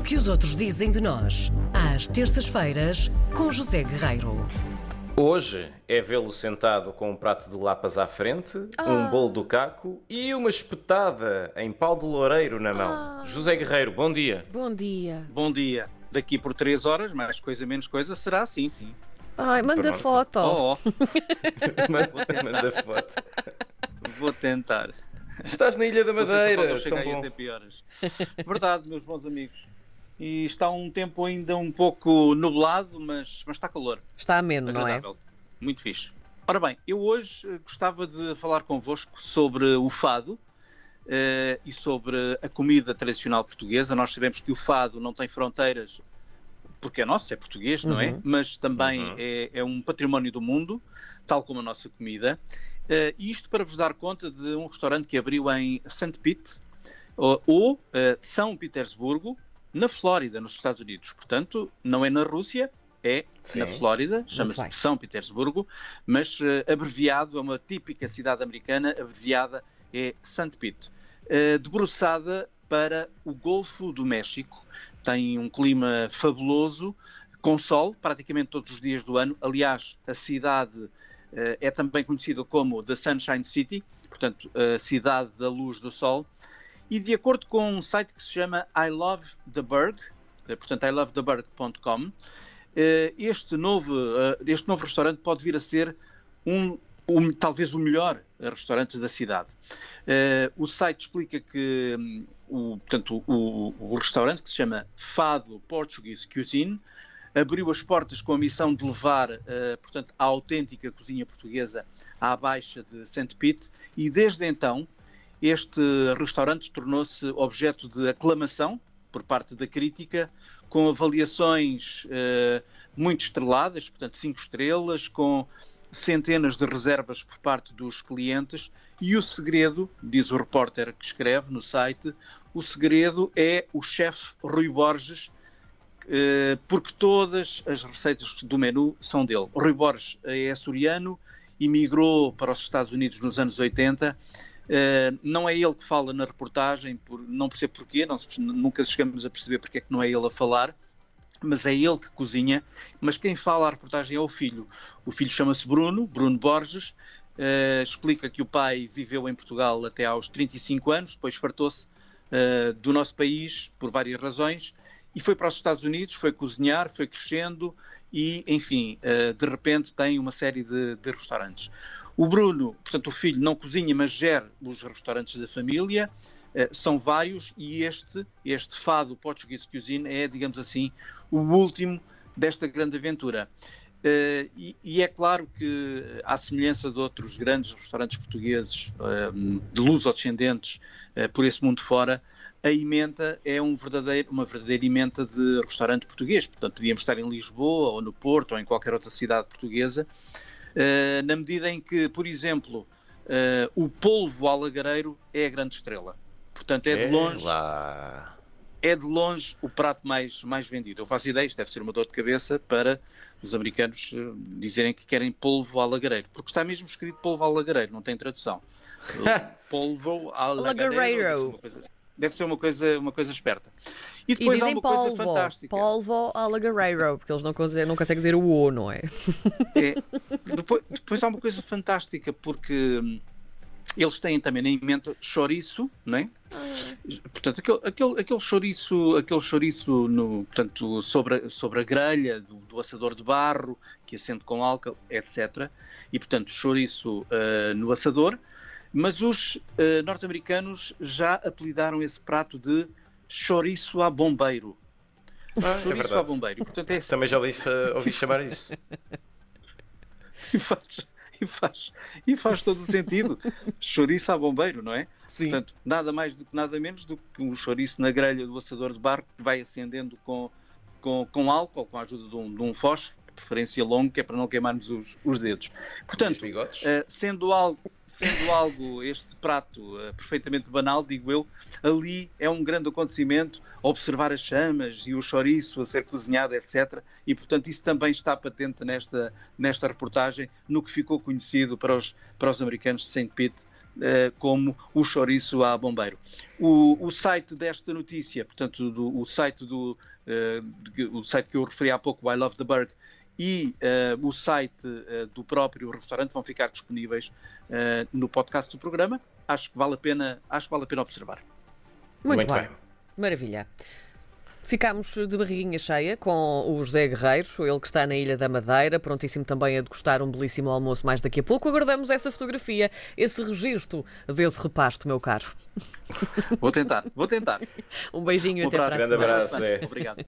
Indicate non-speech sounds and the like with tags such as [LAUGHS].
O que os outros dizem de nós, às terças-feiras, com José Guerreiro. Hoje é vê-lo sentado com um prato de lapas à frente, um bolo do caco e uma espetada em pau de loureiro na mão. José Guerreiro, bom dia. Bom dia. Bom dia. Daqui por três horas, mais coisa menos coisa, será assim, sim. Ai, manda Pronto. foto. Oh, oh, [LAUGHS] Manda, manda foto. vou tentar. Estás na Ilha da Madeira, tão bom. Verdade, meus bons amigos. E está um tempo ainda um pouco nublado, mas, mas está calor. Está ameno, não é? Muito fixe. Ora bem, eu hoje eh, gostava de falar convosco sobre o fado eh, e sobre a comida tradicional portuguesa. Nós sabemos que o fado não tem fronteiras porque é nosso, é português, não é? Uhum. Mas também Uhum. é, é um património do mundo, tal como a nossa comida. Eh, isto para vos dar conta de um restaurante que abriu em St. Pete, ou, ou, eh, São Petersburgo, na Flórida, nos Estados Unidos. Portanto, não é na Rússia, é na Sim. Flórida, bem. chama-se São Petersburgo, mas eh, abreviado, é uma típica cidade americana, abreviada é St. Pete. Eh, debruçada para o Golfo do México, tem um clima fabuloso, com sol praticamente todos os dias do ano. Aliás, a cidade eh, é também conhecida como The Sunshine City, portanto, a cidade da luz do sol. E de acordo com um site que se chama I Love the Berg, eh, portanto, ilovetheberg.com, eh, este novo, eh, este novo restaurante pode vir a ser um, um- talvez o melhor restaurante da cidade. O site explica que hum, o, portanto, o, o restaurante, que se chama Fado Portuguese Cuisine, abriu as portas com a missão de levar portanto, a autêntica cozinha portuguesa à Baixa de St. Pete e desde então este restaurante tornou-se objeto de aclamação por parte da crítica, com avaliações eh, muito estreladas, portanto, cinco estrelas, com centenas de reservas por parte dos clientes. E o segredo, diz o repórter que escreve no site, o segredo é o chefe Rui Borges, eh, porque todas as receitas do menu são dele. Rui Borges é açoriano, emigrou para os Estados Unidos nos anos 80. Eh, não é ele que fala na reportagem, por, não percebo porquê, não nunca chegamos a perceber porque é que não é ele a falar, mas é ele que cozinha. Mas quem fala a reportagem é o filho. O filho chama-se Bruno, Bruno Borges, eh, explica que o pai viveu em Portugal até aos 35 anos, depois fartou-se eh, do nosso país por várias razões e foi para os Estados Unidos, foi cozinhar, foi crescendo e, enfim, de repente tem uma série de, de restaurantes. O Bruno, portanto, o filho não cozinha, mas gera os restaurantes da família. Eh, são vários e este, este fado Portuguese Cuisine é, digamos assim, o último desta grande aventura. Eh, e, e é claro que, à semelhança de outros grandes restaurantes portugueses eh, de luso-descendentes eh, por esse mundo fora, a emenda é um verdadeiro, uma verdadeira emenda de restaurante português. Portanto, podíamos estar em Lisboa, ou no Porto, ou em qualquer outra cidade portuguesa, na medida em que, por exemplo, eh, o polvo alagareiro é a grande estrela. Portanto, é de longe lá. é de longe o prato mais, mais vendido. Eu faço ideia, isto deve ser uma dor de cabeça para os americanos eh, dizerem que querem polvo alagareiro, porque está mesmo escrito polvo alagareiro, não tem tradução. [LAUGHS] polvo alagareiro. Alagareiro. Deve ser uma coisa, uma coisa, uma coisa esperta. E E depois há dizem uma coisa polvo. fantástica. Polvo alagareiro, porque eles não conseguem, não conseguem dizer o O, não é? É, depois, depois há uma coisa fantástica, porque hum, eles têm também na emenda chouriço, não é? Portanto, aquele, aquele, aquele chouriço, aquele chouriço no, portanto, sobre, a, sobre a grelha do, do assador de barro, que acende com álcool, etc. E, portanto, chouriço ah, no assador. Mas os ah, norte-americanos já apelidaram esse prato de chouriço a bombeiro. Ah, é chouriço a verdade. bombeiro. Portanto, é Também já ouvi, eh, ouvi chamar isso. [LAUGHS] e faz, e faz, e faz todo o sentido. Chouriço a bombeiro, não é? Sim. Portanto, nada mais do que nada menos do que um chouriço na grelha do assador de barro que vai acendendo com, com, com álcool, com a ajuda de um, de um fósforo, de preferência longo, que é para não queimarmos os, os dedos. E os Portanto, bigodes? eh, sendo algo, sendo algo este prato eh, perfeitamente banal, digo eu, ali é um grande acontecimento observar as chamas e o chouriço a ser cozinhado, etc. E, portanto, isso também está patente nesta, nesta reportagem, no que ficou conhecido para os, para os americanos de St. Pete uh, como o chouriço a bombeiro. O, o site desta notícia, portanto, do, o, site do, uh, o site que eu referi há pouco, I Love the Bird, e uh, o site uh, do próprio restaurante vão ficar disponíveis uh, no podcast do programa. Acho que vale a pena, acho que vale a pena observar. Muito, Muito bem. bem. Maravilha. Ficámos de barriguinha cheia com o José Guerreiro, ele que está na Ilha da Madeira, prontíssimo também a degustar um belíssimo almoço mais daqui a pouco. Aguardamos essa fotografia, esse registro desse repasto, meu caro. Vou tentar, vou tentar. [LAUGHS] Um beijinho um até para a semana. Grande abraço. É. Obrigado.